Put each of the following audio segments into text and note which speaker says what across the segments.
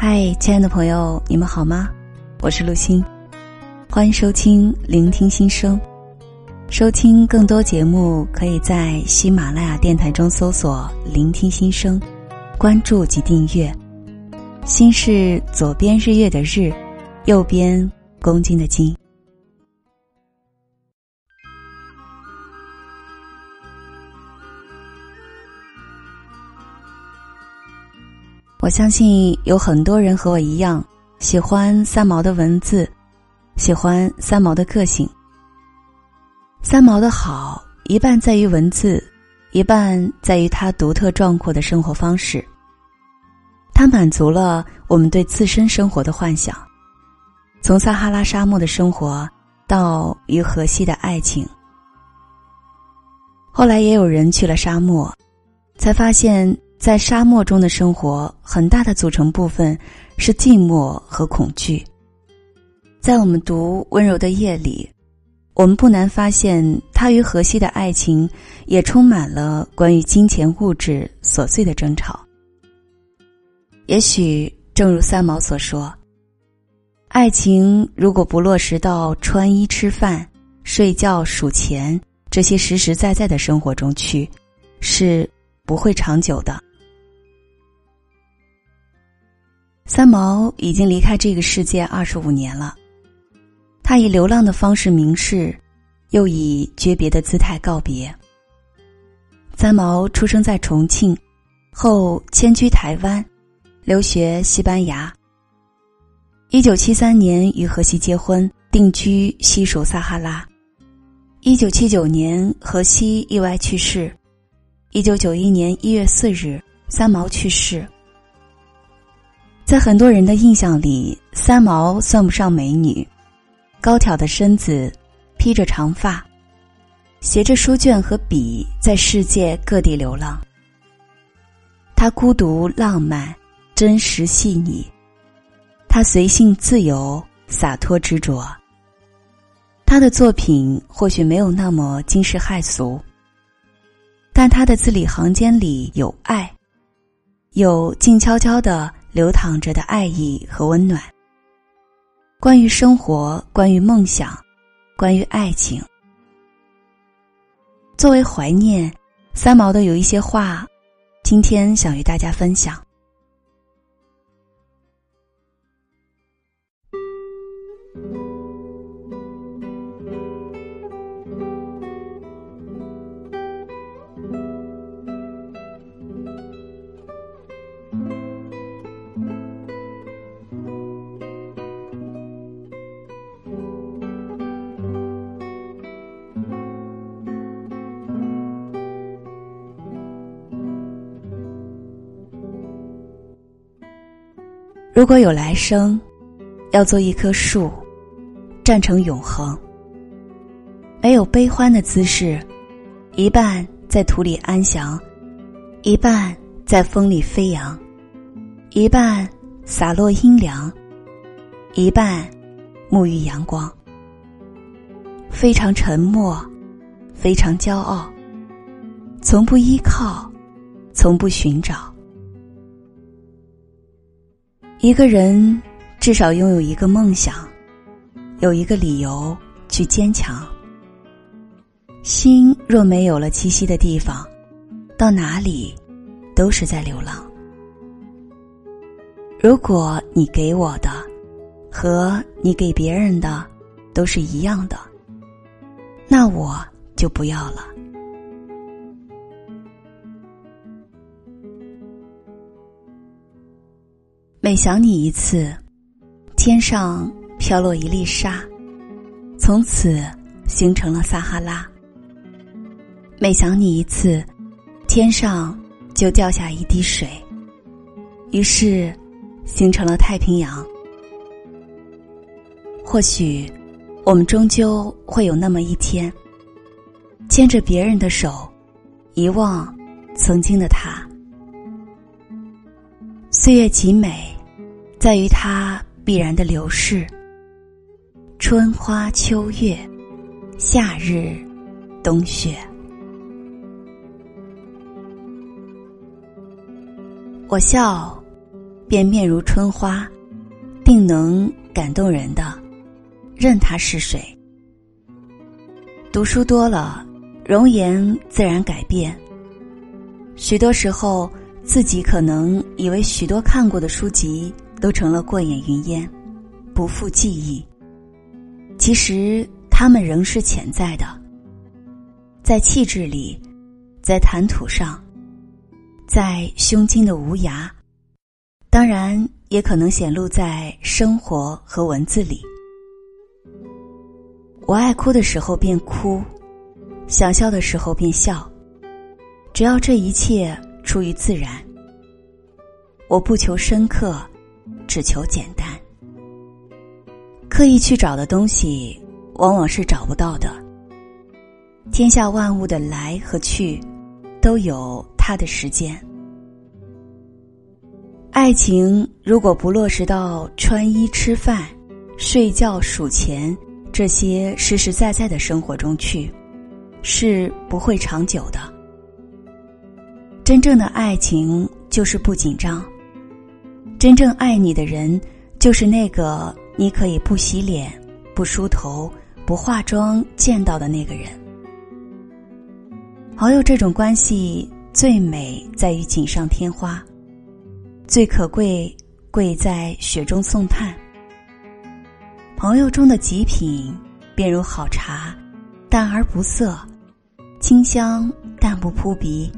Speaker 1: 嗨，亲爱的朋友，你们好吗？我是陆欣，欢迎收听《聆听心声》。收听更多节目，可以在喜马拉雅电台中搜索“聆听心声”，关注及订阅。心是左边日月的日，右边公斤的斤。我相信有很多人和我一样，喜欢三毛的文字，喜欢三毛的个性。三毛的好，一半在于文字，一半在于他独特壮阔的生活方式。他满足了我们对自身生活的幻想，从撒哈拉沙漠的生活到与荷西的爱情。后来也有人去了沙漠，才发现。在沙漠中的生活，很大的组成部分是寂寞和恐惧。在我们读《温柔的夜》里，我们不难发现，他与荷西的爱情也充满了关于金钱、物质琐碎的争吵。也许正如三毛所说，爱情如果不落实到穿衣、吃饭、睡觉、数钱这些实实在在的生活中去，是不会长久的。三毛已经离开这个世界二十五年了，他以流浪的方式明示，又以诀别的姿态告别。三毛出生在重庆，后迁居台湾，留学西班牙。一九七三年与荷西结婚，定居西属撒哈拉。一九七九年，荷西意外去世。一九九一年一月四日，三毛去世。在很多人的印象里，三毛算不上美女，高挑的身子，披着长发，携着书卷和笔，在世界各地流浪。她孤独、浪漫、真实、细腻，她随性、自由、洒脱、执着。她的作品或许没有那么惊世骇俗，但她的字里行间里有爱，有静悄悄的。流淌着的爱意和温暖。关于生活，关于梦想，关于爱情。作为怀念，三毛的有一些话，今天想与大家分享。如果有来生，要做一棵树，站成永恒。没有悲欢的姿势，一半在土里安详，一半在风里飞扬，一半洒落阴凉，一半沐浴阳光。非常沉默，非常骄傲，从不依靠，从不寻找。一个人至少拥有一个梦想，有一个理由去坚强。心若没有了栖息的地方，到哪里都是在流浪。如果你给我的和你给别人的都是一样的，那我就不要了。每想你一次，天上飘落一粒沙，从此形成了撒哈拉。每想你一次，天上就掉下一滴水，于是形成了太平洋。或许，我们终究会有那么一天，牵着别人的手，遗忘曾经的他。岁月极美。在于它必然的流逝。春花秋月，夏日冬雪。我笑，便面如春花，定能感动人的，任他是谁。读书多了，容颜自然改变。许多时候，自己可能以为许多看过的书籍都成了过眼云烟，不复记忆。其实，他们仍是潜在的，在气质里，在谈吐上，在胸襟的无涯，当然也可能显露在生活和文字里。我爱哭的时候便哭，想笑的时候便笑。只要这一切出于自然，我不求深刻，只求简单。刻意去找的东西，往往是找不到的。天下万物的来和去，都有它的时间。爱情如果不落实到穿衣、吃饭、睡觉、数钱这些实实在在的生活中去，是不会长久的。真正的爱情就是不紧张。真正爱你的人，就是那个你可以不洗脸、不梳头、不化妆见到的那个人。朋友这种关系最美在于锦上添花，最可贵贵在雪中送炭。朋友中的极品，便如好茶，淡而不涩，清香但不扑鼻。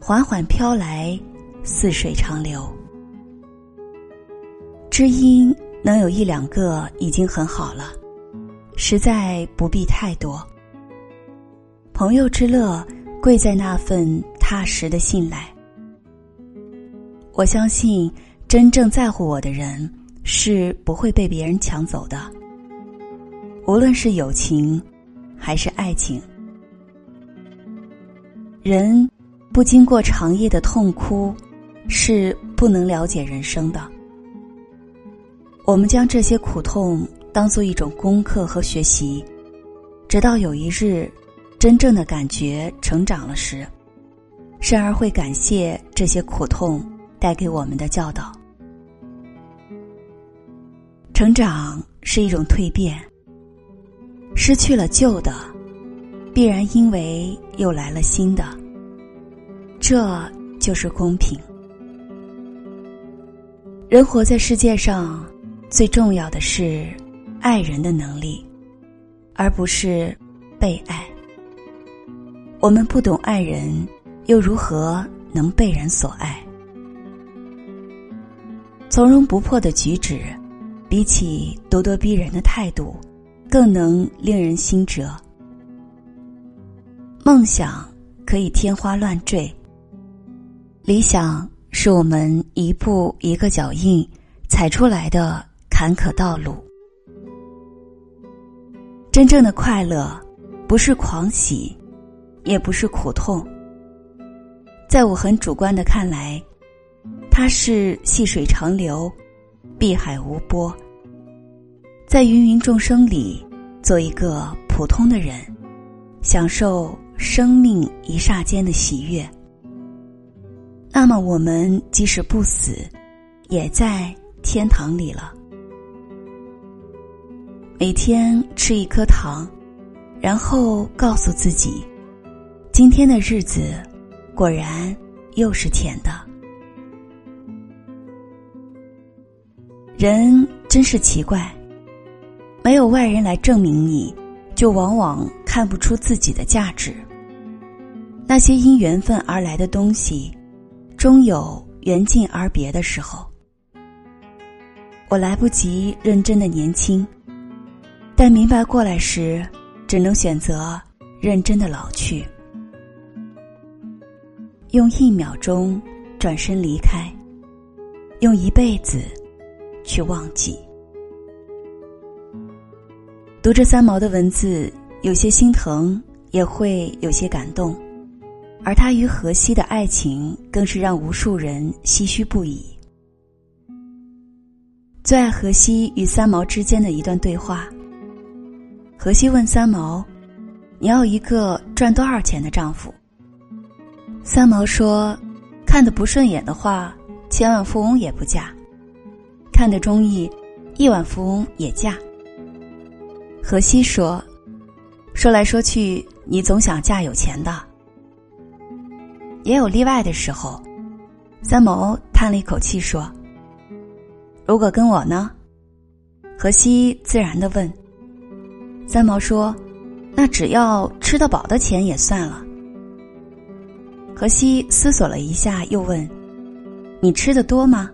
Speaker 1: 缓缓飘来，似水长流。知音能有一两个已经很好了，实在不必太多。朋友之乐，贵在那份踏实的信赖。我相信，真正在乎我的人，是不会被别人抢走的。无论是友情，还是爱情，人。不经过长夜的痛哭，是不能了解人生的。我们将这些苦痛当做一种功课和学习，直到有一日，真正的感觉成长了时，甚而会感谢这些苦痛带给我们的教导。成长是一种蜕变，失去了旧的，必然因为又来了新的。这就是公平。人活在世界上，最重要的是爱人的能力，而不是被爱。我们不懂爱人，又如何能被人所爱？从容不迫的举止，比起咄咄逼人的态度，更能令人心折。梦想可以天花乱坠。理想是我们一步一个脚印踩出来的坎坷道路。真正的快乐，不是狂喜，也不是苦痛。在我很主观的看来，它是细水长流，碧海无波。在芸芸众生里，做一个普通的人，享受生命一霎间的喜悦。那么，我们即使不死，也在天堂里了。每天吃一颗糖，然后告诉自己，今天的日子果然又是甜的。人真是奇怪，没有外人来证明你，就往往看不出自己的价值。那些因缘分而来的东西。终有缘尽而别的时候，我来不及认真的年轻，但明白过来时，只能选择认真的老去，用一秒钟转身离开，用一辈子去忘记。读着三毛的文字，有些心疼，也会有些感动。而他与荷西的爱情，更是让无数人唏嘘不已。最爱荷西与三毛之间的一段对话。荷西问三毛：“你要一个赚多少钱的丈夫？”三毛说：“看得不顺眼的话，千万富翁也不嫁；看得中意，亿万富翁也嫁。荷西说：“说来说去，你总想嫁有钱的。”也有例外的。时候。三毛叹了一口气说：“如果跟我呢？”荷西自然的。问。三毛说：“那只要吃得饱的钱也算了。”荷西思索了一下，又问：“你吃的多吗？”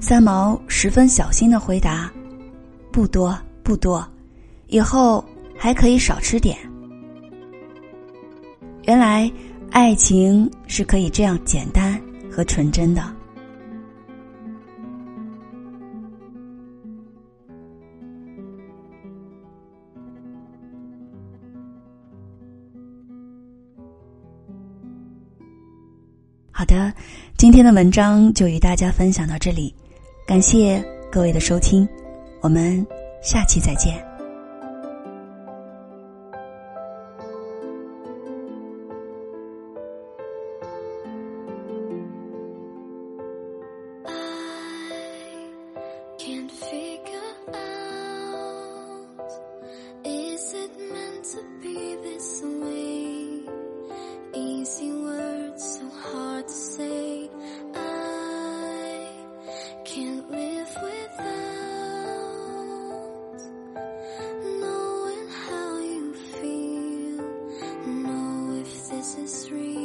Speaker 1: 三毛十分小心的回答：“不多，不多，以后还可以少吃点。”原来。爱情是可以这样简单和纯真的。好的，今天的文章就与大家分享到这里，感谢各位的收听，我们下期再见。
Speaker 2: this is real.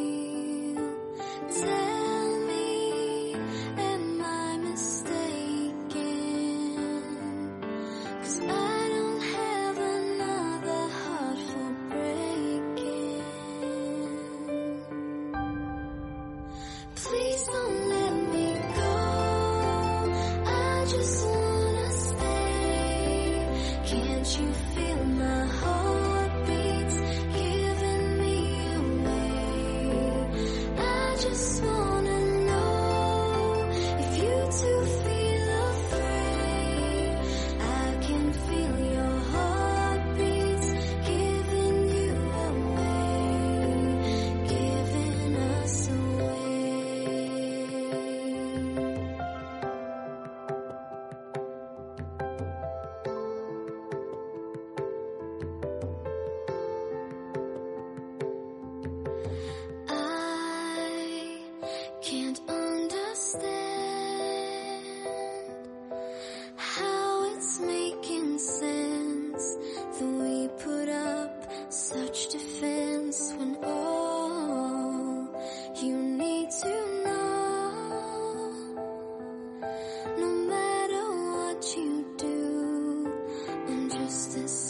Speaker 2: This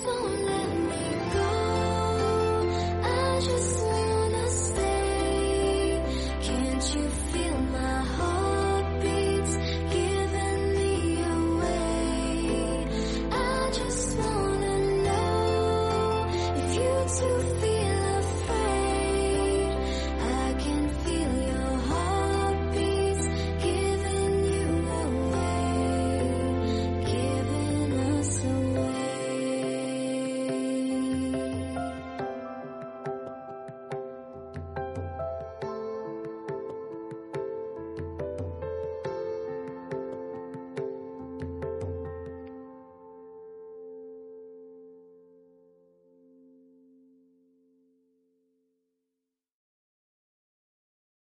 Speaker 2: so